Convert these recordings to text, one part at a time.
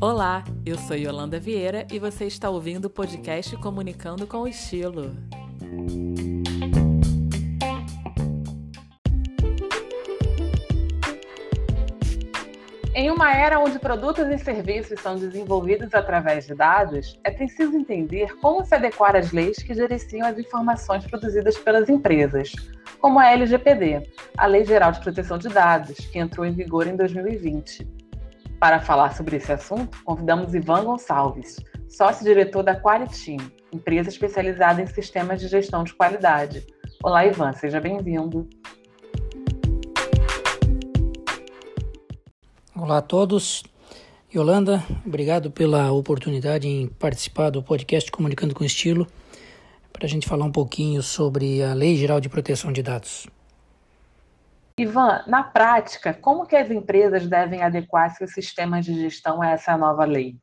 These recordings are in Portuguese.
Olá, eu sou Yolanda Vieira e você está ouvindo o podcast Comunicando com Estilo. Em uma era onde produtos e serviços são desenvolvidos através de dados, é preciso entender como se adequar às leis que gerenciam as informações produzidas pelas empresas, como a LGPD, a Lei Geral de Proteção de Dados, que entrou em vigor em 2020. Para falar sobre esse assunto, convidamos Ivan Gonçalves, sócio-diretor da Qualitim, empresa especializada em sistemas de gestão de qualidade. Olá, Ivan, seja bem-vindo. Olá a todos. Yolanda, obrigado pela oportunidade em participar do podcast Comunicando com Estilo, para a gente falar um pouquinho sobre a Lei Geral de Proteção de Dados. Ivan, na prática, como que as empresas devem adequar seus sistemas de gestão a essa nova lei?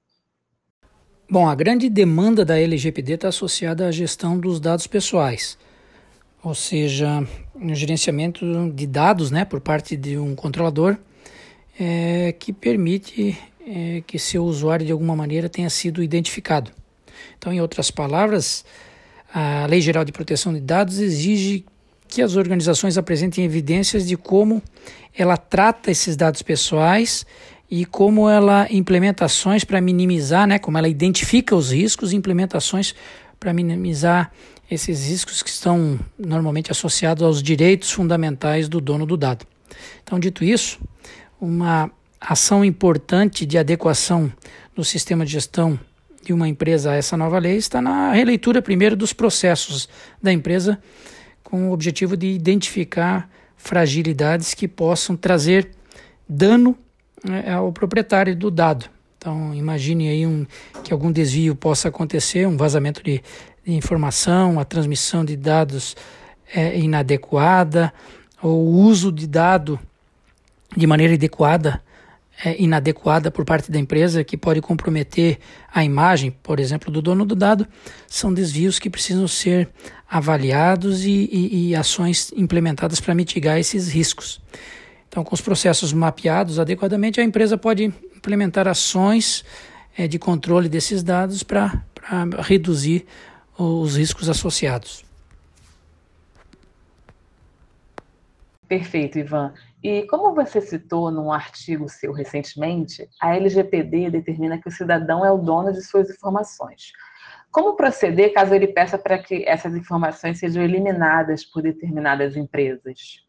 Bom, a grande demanda da LGPD está associada à gestão dos dados pessoais, ou seja, no gerenciamento de dados né, por parte de um controlador é, que permite é, que seu usuário de alguma maneira tenha sido identificado. Então, em outras palavras, a Lei Geral de Proteção de Dados exige que as organizações apresentem evidências de como ela trata esses dados pessoais e como ela implementa ações para minimizar, né, como ela identifica os riscos e implementações para minimizar esses riscos que estão normalmente associados aos direitos fundamentais do dono do dado. Então, dito isso, uma ação importante de adequação do sistema de gestão de uma empresa a essa nova lei está na releitura primeiro dos processos da empresa com o objetivo de identificar fragilidades que possam trazer dano né, ao proprietário do dado. Então, imagine aí um, que algum desvio possa acontecer, um vazamento de, de informação, a transmissão de dados é, inadequada, ou o uso de dado de maneira adequada, é, inadequada por parte da empresa, que pode comprometer a imagem, por exemplo, do dono do dado, são desvios que precisam ser avaliados e, e, e ações implementadas para mitigar esses riscos. Então, com os processos mapeados adequadamente, a empresa pode implementar ações é, de controle desses dados para reduzir os riscos associados. Perfeito, Ivan. E como você citou num artigo seu recentemente, a LGPD determina que o cidadão é o dono de suas informações. Como proceder caso ele peça para que essas informações sejam eliminadas por determinadas empresas?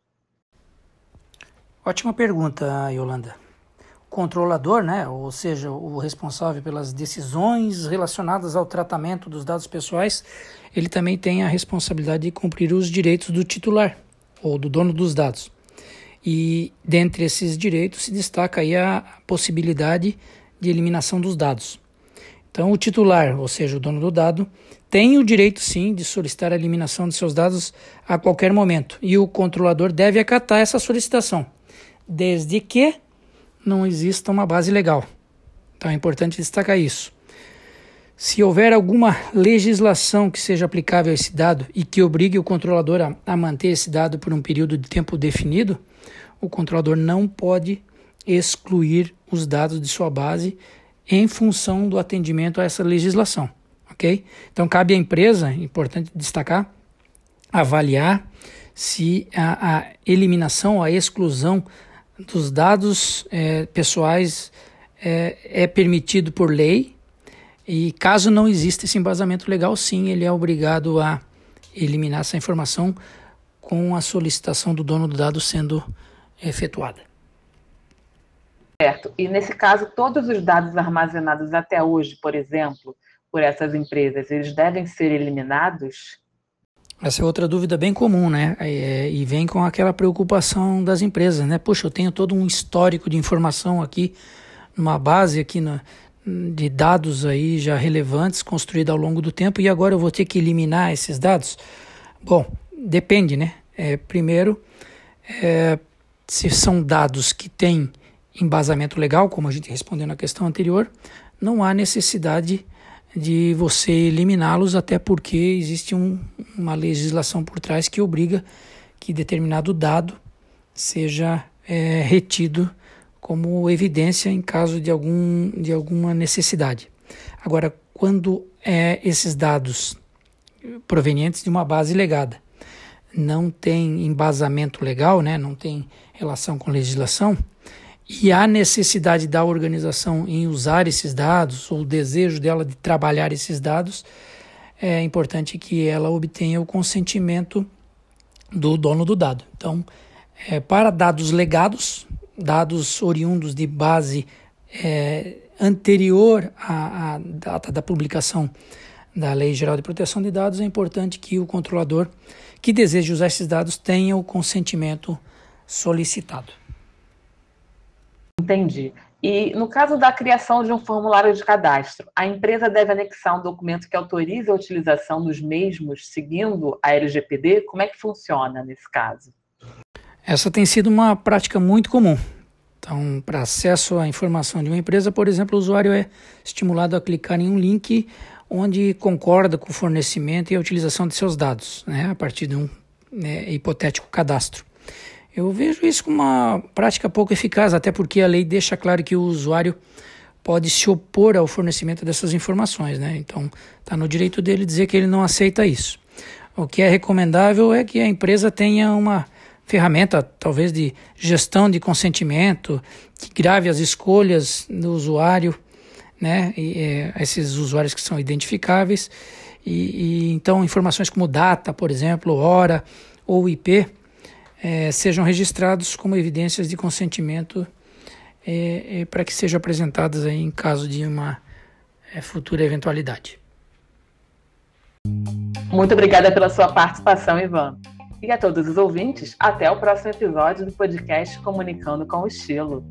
Ótima pergunta, Yolanda. O controlador, né, ou seja, o responsável pelas decisões relacionadas ao tratamento dos dados pessoais, ele também tem a responsabilidade de cumprir os direitos do titular ou do dono dos dados. E dentre esses direitos se destaca aí a possibilidade de eliminação dos dados. Então, o titular, ou seja, o dono do dado, tem o direito sim de solicitar a eliminação de seus dados a qualquer momento, e o controlador deve acatar essa solicitação, desde que não exista uma base legal. Então, é importante destacar isso. Se houver alguma legislação que seja aplicável a esse dado e que obrigue o controlador a, a, manter esse dado por um período de tempo definido, o controlador não pode excluir os dados de sua base em função do atendimento a essa legislação, ok? Então cabe à empresa, importante destacar, avaliar se a, a eliminação, a exclusão dos dados é, pessoais é, é permitido por lei e caso não exista esse embasamento legal, sim, ele é obrigado a eliminar essa informação com a solicitação do dono do dado sendo efetuada. Certo. E nesse caso, todos os dados armazenados até hoje, por exemplo, por essas empresas, eles devem ser eliminados? Essa é outra dúvida bem comum, né? É, e vem com aquela preocupação das empresas, né? Poxa, eu tenho todo um histórico de informação aqui, numa base aqui na, de dados aí já relevantes construída ao longo do tempo e agora eu vou ter que eliminar esses dados? Bom, depende, né? É, primeiro, é, se são dados que têm embasamento legal, como a gente respondeu na questão anterior, não há necessidade de você eliminá-los, até porque existe um, uma legislação por trás que obriga que determinado dado seja é, retido como evidência em caso de, algum, de alguma necessidade. Agora, quando é, esses dados provenientes de uma base legada não tem embasamento legal, né, não tem relação com legislação, e há necessidade da organização em usar esses dados, ou o desejo dela de trabalhar esses dados, é importante que ela obtenha o consentimento do dono do dado. Então, é, para dados legados, dados oriundos de base é, anterior à, à data da publicação da Lei Geral de Proteção de Dados, é importante que o controlador que deseje usar esses dados tenha o consentimento solicitado. Entendi. E no caso da criação de um formulário de cadastro, a empresa deve anexar um documento que autorize a utilização dos mesmos seguindo a LGPD? Como é que funciona nesse caso? Essa tem sido uma prática muito comum. Então, para acesso à informação de uma empresa, por exemplo, o usuário é estimulado a clicar em um link onde concorda com o fornecimento e a utilização de seus dados, né, a partir de um né, hipotético cadastro. Eu vejo isso como uma prática pouco eficaz, até porque a lei deixa claro que o usuário pode se opor ao fornecimento dessas informações, né? Então, está no direito dele dizer que ele não aceita isso. O que é recomendável é que a empresa tenha uma ferramenta, talvez, de gestão de consentimento, que grave as escolhas do usuário, né? E, é, esses usuários que são identificáveis. E, e, então, informações como data, por exemplo, hora ou IP é, sejam registrados como evidências de consentimento é, é, para que sejam apresentadas aí em caso de uma é, futura eventualidade. Muito obrigada pela sua participação, Ivan. E a todos os ouvintes, até o próximo episódio do podcast Comunicando com o Estilo.